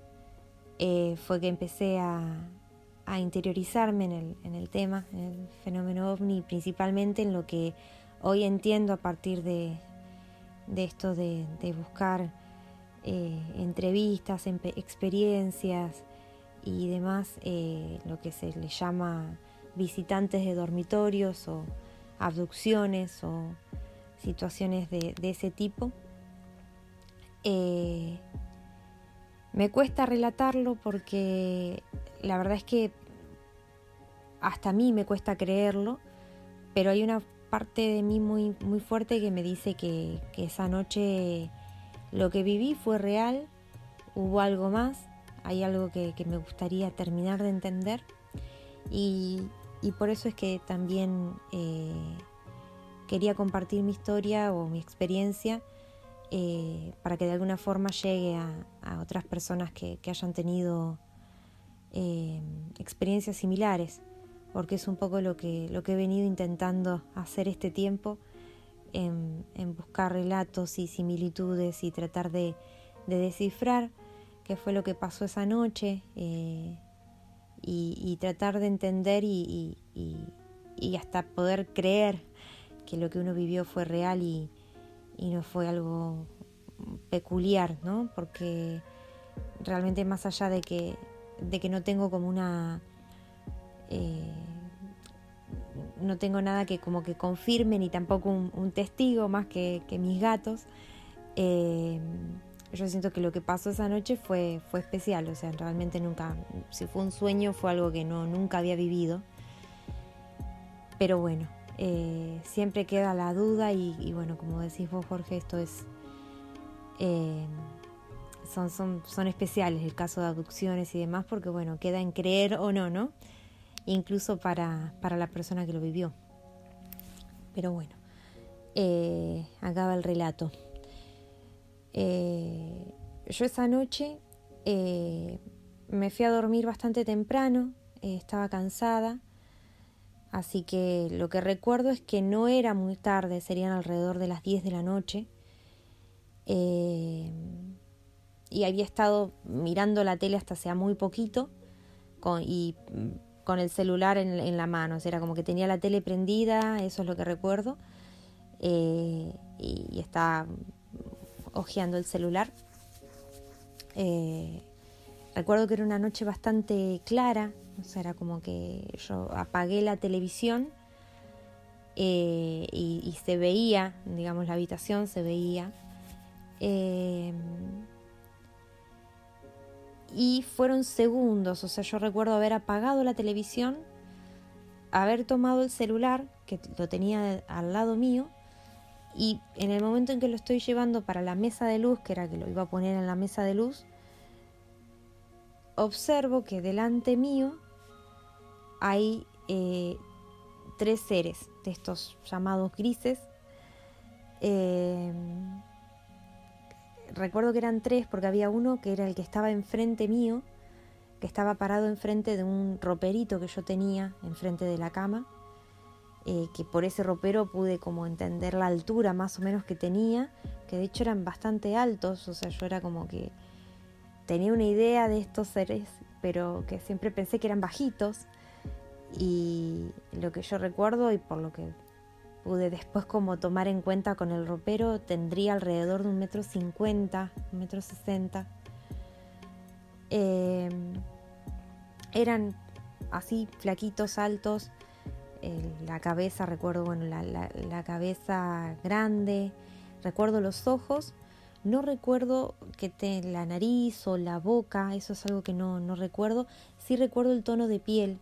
fue que empecé a, interiorizarme en el, tema, en el fenómeno ovni, principalmente en lo que hoy entiendo a partir de, esto de, buscar entrevistas, experiencias y demás, lo que se le llama visitantes de dormitorios o abducciones o situaciones de, ese tipo. Eh, me cuesta relatarlo porque la verdad es que hasta a mí me cuesta creerlo, pero hay una parte de mí muy, muy fuerte que me dice que, esa noche lo que viví fue real, hubo algo más, hay algo que, que me gustaría terminar de entender. Y, y por eso es que también eh, quería compartir mi historia o mi experiencia eh, para que de alguna forma llegue a, otras personas que, hayan tenido eh, experiencias similares, porque es un poco lo que, lo que he venido intentando hacer este tiempo, en, buscar relatos y similitudes y tratar de, descifrar qué fue lo que pasó esa noche y, tratar de entender y, hasta poder creer que lo que uno vivió fue real y, no fue algo peculiar, ¿no? Porque realmente más allá de que, de que no tengo como una... Eh, no tengo nada que como que confirme ni tampoco un, testigo más que, mis gatos. Eh, yo siento que lo que pasó esa noche fue, fue especial, o sea, realmente nunca, si fue un sueño, fue algo que no, nunca había vivido. Pero bueno, eh, siempre queda la duda y, bueno, como decís vos, Jorge, esto es... Son, son, son especiales el caso de abducciones y demás porque bueno, queda en creer o no, ¿no? Incluso para, para la persona que lo vivió. Pero bueno, eh, acaba el relato. Eh, yo esa noche eh, me fui a dormir bastante temprano, estaba cansada, así que lo que recuerdo es que no era muy tarde, serían alrededor de las 10 de la noche. Y había estado mirando la tele hasta hacía muy poquito con, y con el celular en, la mano, era como que tenía la tele prendida, eso es lo que recuerdo, y, y estaba hojeando el celular. Eh, recuerdo que era una noche bastante clara, o sea, era como que yo apagué la televisión eh, y, se veía, digamos, la habitación se veía. Y fueron segundos, o sea, yo recuerdo haber apagado la televisión, haber tomado el celular, que lo tenía al lado mío, y en el momento en que lo estoy llevando para la mesa de luz, que era que lo iba a poner en la mesa de luz, observo que delante mío hay eh, tres seres de estos llamados grises. Eh, recuerdo que eran tres porque había uno que era el que estaba enfrente mío, que estaba parado enfrente de un roperito que yo tenía enfrente de la cama eh, que por ese ropero pude como entender la altura más o menos que tenía, que de hecho eran bastante altos, o sea, yo era como que tenía una idea de estos seres, pero que siempre pensé que eran bajitos. Y lo que yo recuerdo y por lo que pude después como tomar en cuenta con el ropero, tendría alrededor de un metro cincuenta, un metro sesenta. Em, eran así flaquitos, altos, la cabeza, recuerdo, bueno, la, cabeza grande, recuerdo los ojos, no recuerdo que te, la nariz o la boca, eso es algo que no, no recuerdo, sí recuerdo el tono de piel,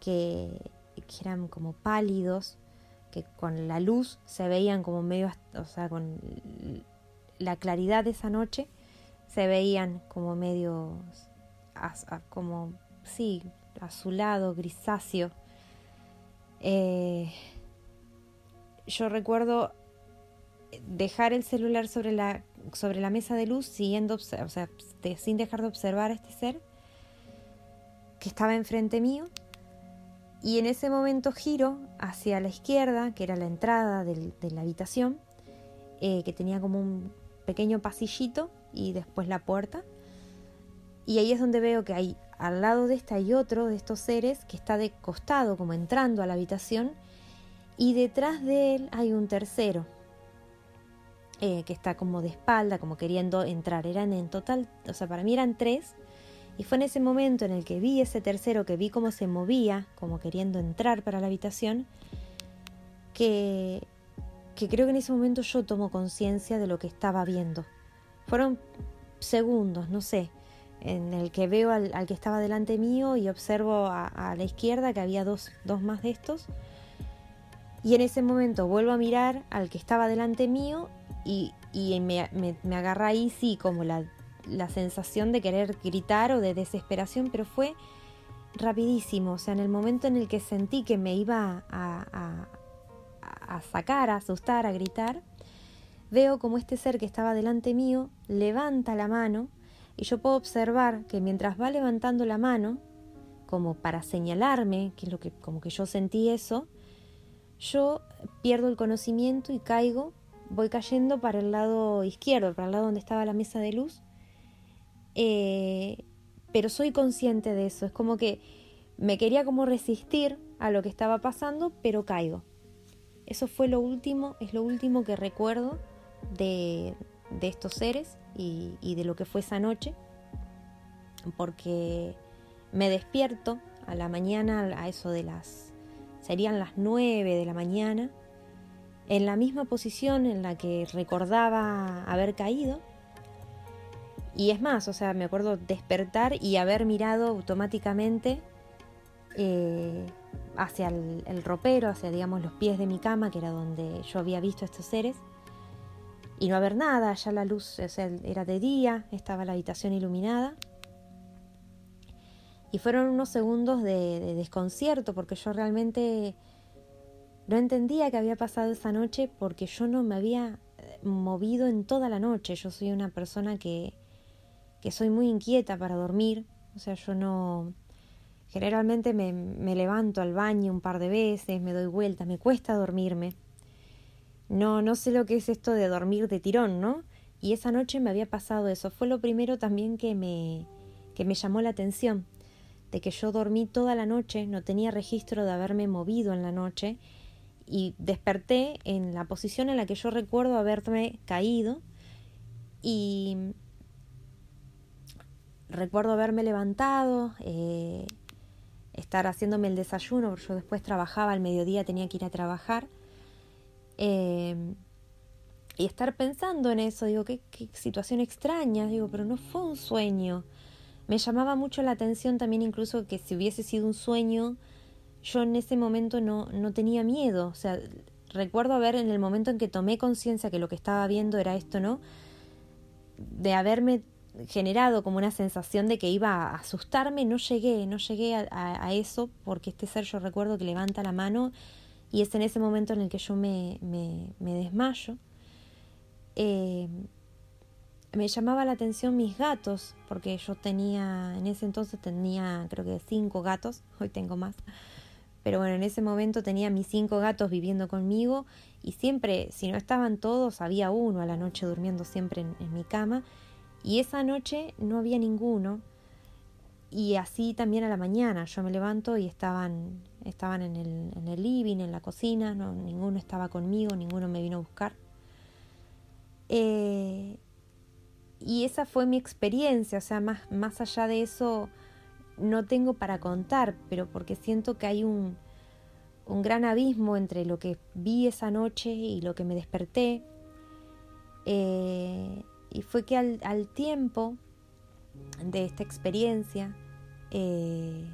que, eran como pálidos, con la luz se veían como medio, o sea, con la claridad de esa noche, se veían como medio, como, sí, azulado, grisáceo. Eh, yo recuerdo dejar el celular sobre la, sobre la mesa de luz siguiendo, sin dejar de observar a este ser que estaba enfrente mío. Y en ese momento giro hacia la izquierda, que era la entrada de la habitación, eh, que tenía como un pequeño pasillito y después la puerta. Y ahí es donde veo que hay al lado de esta hay otro de estos seres que está de costado, como entrando a la habitación, y detrás de él hay un tercero, eh, que está como de espalda, como queriendo entrar. Eran en total, o sea, para mí eran tres, y fue en ese momento en el que vi ese tercero, que vi cómo se movía, como queriendo entrar para la habitación, que, que creo que en ese momento yo tomo conciencia de lo que estaba viendo. Fueron segundos, no sé, en el que veo al, que estaba delante mío y observo a, la izquierda que había dos, más de estos. Y en ese momento vuelvo a mirar al que estaba delante mío y, me, me, agarra ahí sí como la, sensación de querer gritar o de desesperación, pero fue rapidísimo, o sea, en el momento en el que sentí que me iba a, a sacar, a asustar, a gritar, veo como este ser que estaba delante mío levanta la mano y yo puedo observar que mientras va levantando la mano, como para señalarme, que es lo que como que yo sentí eso, yo pierdo el conocimiento y caigo, voy cayendo para el lado izquierdo, para el lado donde estaba la mesa de luz. Eh, pero soy consciente de eso, es como que me quería como resistir a lo que estaba pasando, pero caigo. Eso fue lo último, es lo último que recuerdo de, de estos seres y, de lo que fue esa noche, porque me despierto a la mañana, a eso de las, serían las nueve de la mañana, en la misma posición en la que recordaba haber caído. Y es más, o sea, me acuerdo despertar y haber mirado automáticamente eh, hacia el, ropero, hacia, digamos, los pies de mi cama, que era donde yo había visto estos seres y no haber nada, ya la luz o sea, era de día, estaba la habitación iluminada. Y fueron unos segundos de, desconcierto porque yo realmente no entendía qué había pasado esa noche porque yo no me había eh, movido en toda la noche. Yo soy una persona que, que soy muy inquieta para dormir, o sea, yo no, Generalmente me, me levanto al baño un par de veces, me doy vuelta, me cuesta dormirme. No, no sé lo que es esto de dormir de tirón, ¿no? Y esa noche me había pasado eso. Fue lo primero también que me, que me llamó la atención, de que yo dormí toda la noche, no tenía registro de haberme movido en la noche y desperté en la posición en la que yo recuerdo haberme caído y recuerdo haberme levantado, eh, estar haciéndome el desayuno, porque yo después trabajaba al mediodía, tenía que ir a trabajar. Eh, y estar pensando en eso, digo, qué, qué, situación extraña, digo, pero no fue un sueño. Me llamaba mucho la atención también incluso que si hubiese sido un sueño, yo en ese momento no, no tenía miedo. O sea, recuerdo haber en el momento en que tomé conciencia que lo que estaba viendo era esto, ¿no? De haberme generado como una sensación de que iba a asustarme, no llegué, no llegué a, eso, porque este ser yo recuerdo que levanta la mano y es en ese momento en el que yo me, me, desmayo. Eh, me llamaba la atención mis gatos, porque yo tenía, en ese entonces tenía creo que cinco gatos, hoy tengo más, pero bueno, en ese momento tenía mis cinco gatos viviendo conmigo y siempre, si no estaban todos, había uno a la noche durmiendo siempre en mi cama y esa noche no había ninguno. Y así también a la mañana. Yo me levanto y estaban, estaban en, el, en el living, en la cocina. No, ninguno estaba conmigo, ninguno me vino a buscar. Eh, y esa fue mi experiencia. O sea, más, más allá de eso, no tengo para contar, pero porque siento que hay un, un gran abismo entre lo que vi esa noche y lo que me desperté. Eh, y fue que al, al, tiempo de esta experiencia, eh,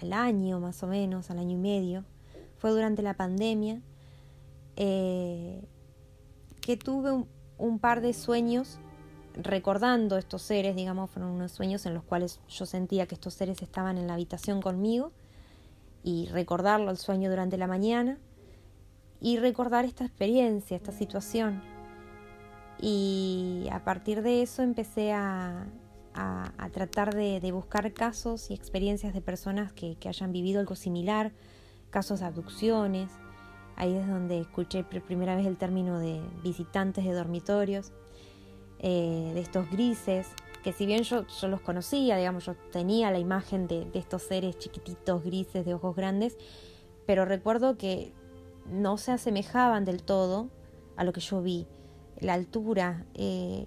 al, año más o menos, al año y medio, fue durante la pandemia, eh, que tuve un, un, par de sueños recordando estos seres, digamos, fueron unos sueños en los cuales yo sentía que estos seres estaban en la habitación conmigo y recordarlo el sueño durante la mañana y recordar esta experiencia, esta situación y a partir de eso empecé a, a, tratar de, buscar casos y experiencias de personas que, que, hayan vivido algo similar, casos de abducciones. Ahí es donde escuché por primera vez el término de visitantes de dormitorios, eh, de estos grises, que si bien yo, yo, los conocía, digamos, yo tenía la imagen de, de estos seres chiquititos, grises, de ojos grandes, pero recuerdo que no se asemejaban del todo a lo que yo vi la altura. Eh,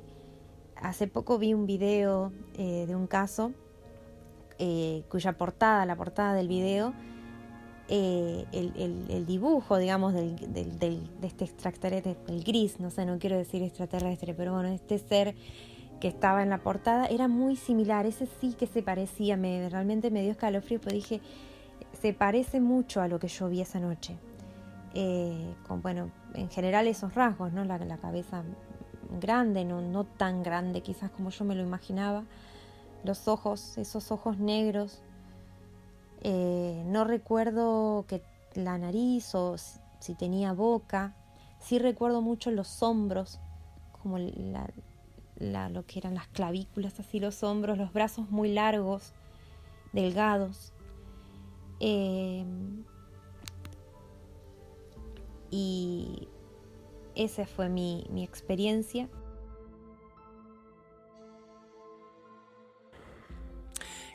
hace poco vi un video eh, de un caso eh, cuya portada, la portada del video, el, el, el, dibujo, digamos, del, del, del, de este extraterrestre, el gris, no sé, no quiero decir extraterrestre, pero bueno, este ser que estaba en la portada era muy similar, ese sí que se parecía, me, realmente me dio escalofrío, pero dije, se parece mucho a lo que yo vi esa noche. Eh, con, bueno, en general esos rasgos, ¿no? La, cabeza grande, no, no, tan grande quizás como yo me lo imaginaba, los ojos, esos ojos negros, eh, no recuerdo que la nariz o si, tenía boca, sí recuerdo mucho los hombros, como la, lo que eran las clavículas, así los hombros, los brazos muy largos, delgados. Eh, y esa fue mi, mi experiencia.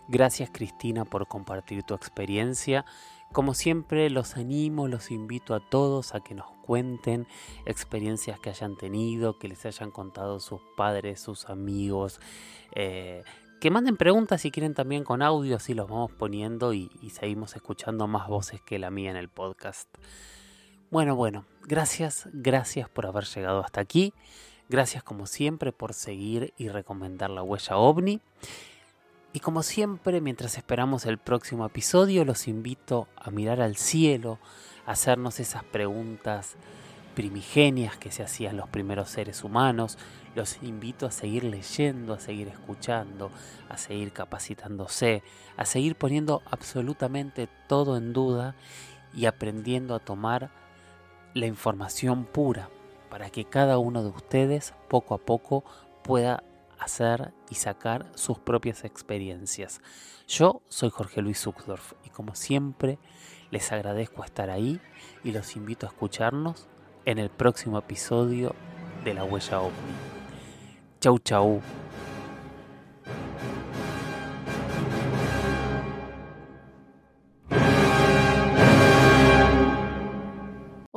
Gracias Cristina por compartir tu experiencia. Como siempre los animo, los invito a todos a que nos cuenten experiencias que hayan tenido, que les hayan contado sus padres, sus amigos, eh, que manden preguntas si quieren también con audio, así los vamos poniendo y, y seguimos escuchando más voces que la mía en el podcast. Bueno, bueno, gracias, gracias por haber llegado hasta aquí. Gracias como siempre por seguir y recomendar la huella ovni. Y como siempre, mientras esperamos el próximo episodio, los invito a mirar al cielo, a hacernos esas preguntas primigenias que se hacían los primeros seres humanos. Los invito a seguir leyendo, a seguir escuchando, a seguir capacitándose, a seguir poniendo absolutamente todo en duda y aprendiendo a tomar la información pura para que cada uno de ustedes poco a poco pueda hacer y sacar sus propias experiencias. Yo soy Jorge Luis Zuckdorf y como siempre les agradezco estar ahí y los invito a escucharnos en el próximo episodio de La Huella OVNI. Chau chau.